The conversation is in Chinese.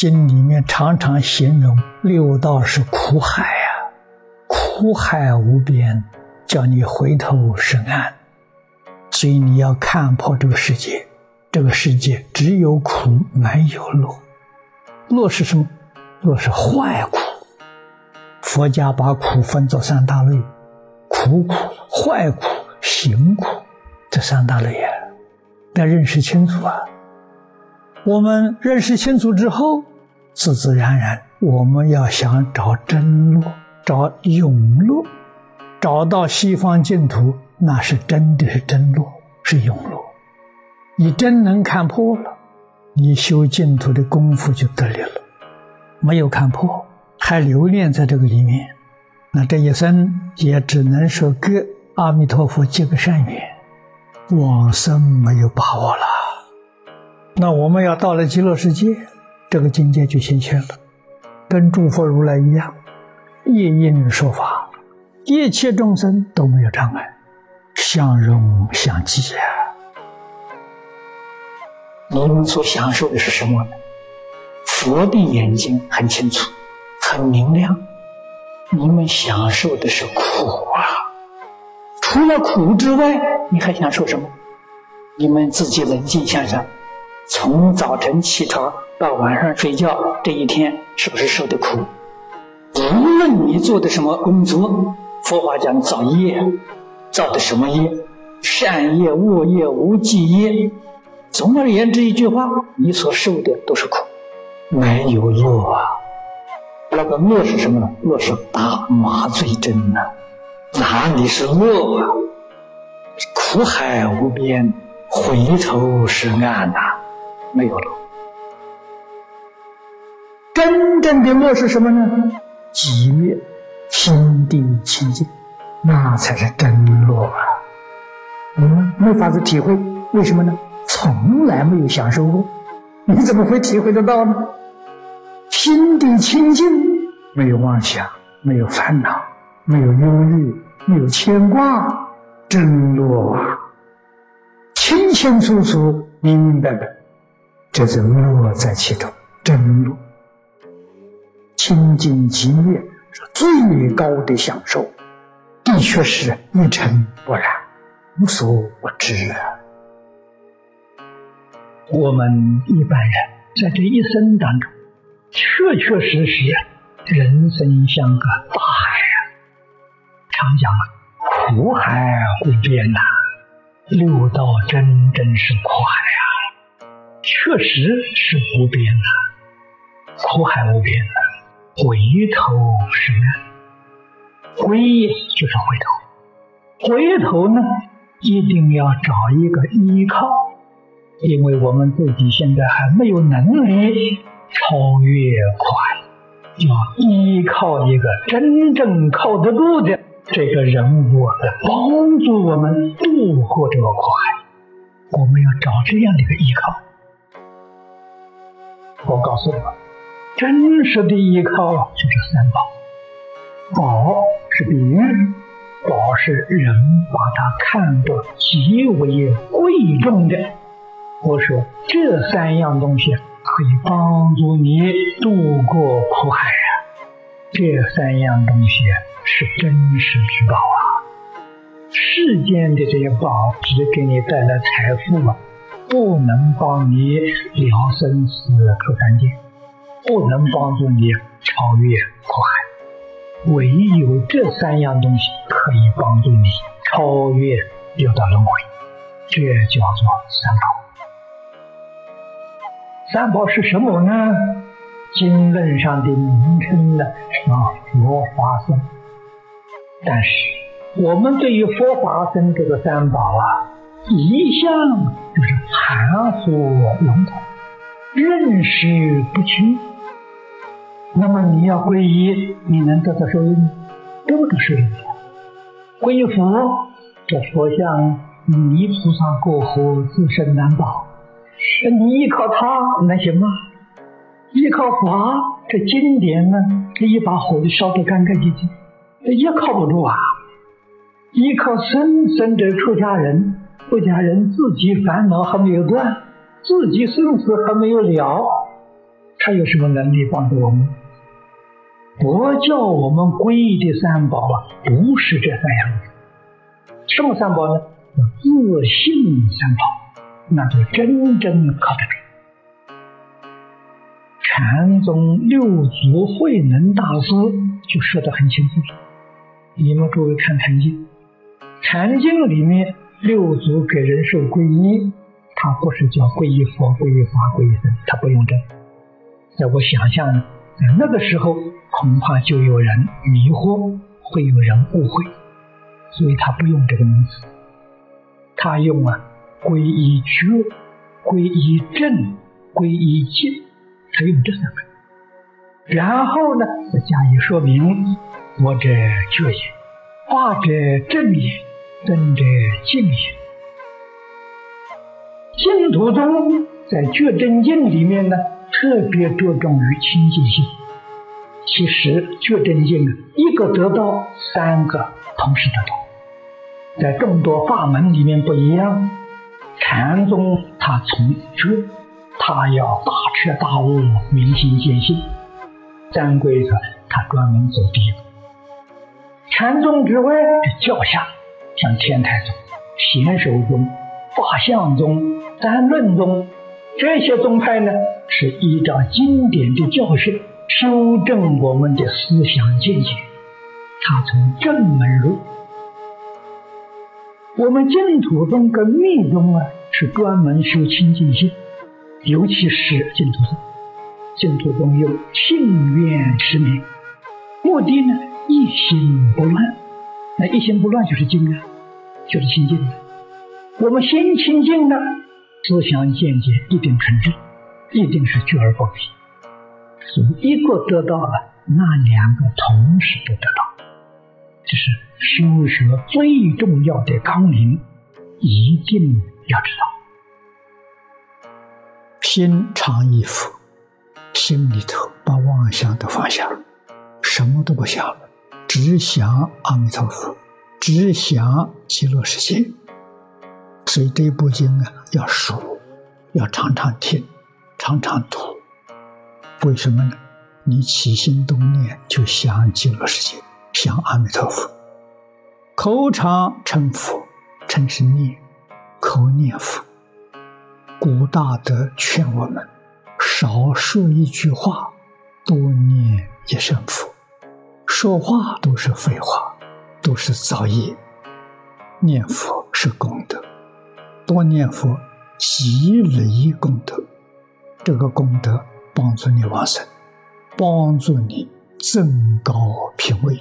经里面常常形容六道是苦海啊，苦海无边，叫你回头是岸。所以你要看破这个世界，这个世界只有苦没有乐。乐是什么？乐是坏苦。佛家把苦分作三大类：苦苦、坏苦、行苦。这三大类啊，要认识清楚啊。我们认识清楚之后，自自然然，我们要想找真路，找永路，找到西方净土，那是真的是真路，是永路。你真能看破了，你修净土的功夫就得力了。没有看破，还留恋在这个里面，那这一生也只能说给阿弥陀佛结个善缘，往生没有把握了。那我们要到了极乐世界，这个境界就显现了，跟诸佛如来一样，夜应说法，一切众生都没有障碍，相容相济啊！你们所享受的是什么呢？佛的眼睛很清楚，很明亮。你们享受的是苦啊！除了苦之外，你还享受什么？你们自己冷静想想。从早晨起床到晚上睡觉，这一天是不是受的苦？无论你做的什么工作，佛法讲造业，造的什么业？善业、恶业、无记业。总而言之，一句话，你所受的都是苦，没有乐啊。那个乐是什么呢？乐是打麻醉针呐，哪里是乐啊？苦海无边，回头是岸呐。没有了，真正的乐是什么呢？极乐，心地清净，那才是真乐啊！我们没法子体会，为什么呢？从来没有享受过，你怎么会体会得到呢？心地清净，没有妄想，没有烦恼，没有忧虑，没有牵挂，真乐啊！清清楚楚、明明白白。这是乐在其中，真乐，清净极乐是最高的享受，的确是一尘不染，无所不知啊。我们一般人在这一生当中，确确实实人生像个大海啊，常讲啊，苦海无边呐，六道真真是苦海啊。确实是无边的，苦海无边，回头是岸，回就是回头，回头呢，一定要找一个依靠，因为我们自己现在还没有能力超越快，要依靠一个真正靠得住的这个人物来帮助我们度过这个苦海，我们要找这样的一个依靠。我告诉你们，真实的依靠就是三宝。宝是比喻，宝是人把它看得极为贵重的。我说这三样东西可以帮助你渡过苦海啊！这三样东西是真实之宝啊！世间的这些宝只给你带来财富啊。不能帮你了生死出三界，不能帮助你超越苦海，唯有这三样东西可以帮助你超越六道轮回，这叫做三宝。三宝是什么呢？经论上的名称呢？什么佛法僧？但是我们对于佛法僧这个三宝啊。一向就是含糊笼统，认识不清。那么你要皈依，你能得到收益吗？得不到收益。皈依佛，这佛像泥菩萨过河，自身难保。你依靠他能行吗？依靠法，这经典呢，这一把火就烧得干干净净，也靠不住啊。依靠僧，僧者出家人。出家人自己烦恼还没有断，自己生死还没有了，他有什么能力帮助我们？佛教我们皈依的三宝啊，不是这三样。什么三宝呢？自信三宝，那就真正靠得住。禅宗六祖慧能大师就说的很清楚。你们诸位看《禅经》，《禅经》里面六祖给人受皈依，他不是叫皈依佛、皈依法、皈依僧，他不用这。在我想象，在那个时候恐怕就有人迷惑，会有人误会，所以他不用这个名字，他用啊皈依觉、皈依正、皈依净，他用这三个。然后呢，再加以说明。我者觉也，法者正也，真者净也。净土宗在觉真经里面呢，特别着重于清净心。其实觉真经一个得到，三个同时得到。在众多法门里面不一样，禅宗它从觉，他要大彻大悟、明心见性；三归他他专门走第一步。禅宗之外的教下，像天台宗、显首宗、法相宗、三论宗这些宗派呢，是依照经典的教训修正我们的思想见解。他从正门入。我们净土宗跟密宗啊，是专门修清净心，尤其是净土宗。净土宗有信愿持名，目的呢？一心不乱，那一心不乱就是净啊，就是清净的。我们心清净了，思想见解一定纯正，一定是聚而不迷。所以一个得到了，那两个同时都得到，这是修学最重要的纲领，一定要知道。心常一佛，心里头把妄想都放下了，什么都不想了。只想阿弥陀佛，只想极乐世界。所以这部经啊，要熟，要常常听，常常读。为什么呢？你起心动念就想极乐世界，想阿弥陀佛。口常称佛，称是念，口念佛。古大德劝我们，少说一句话，多念一声佛。说话都是废话，都是造业。念佛是功德，多念佛积累功德，这个功德帮助你往生，帮助你增高品位。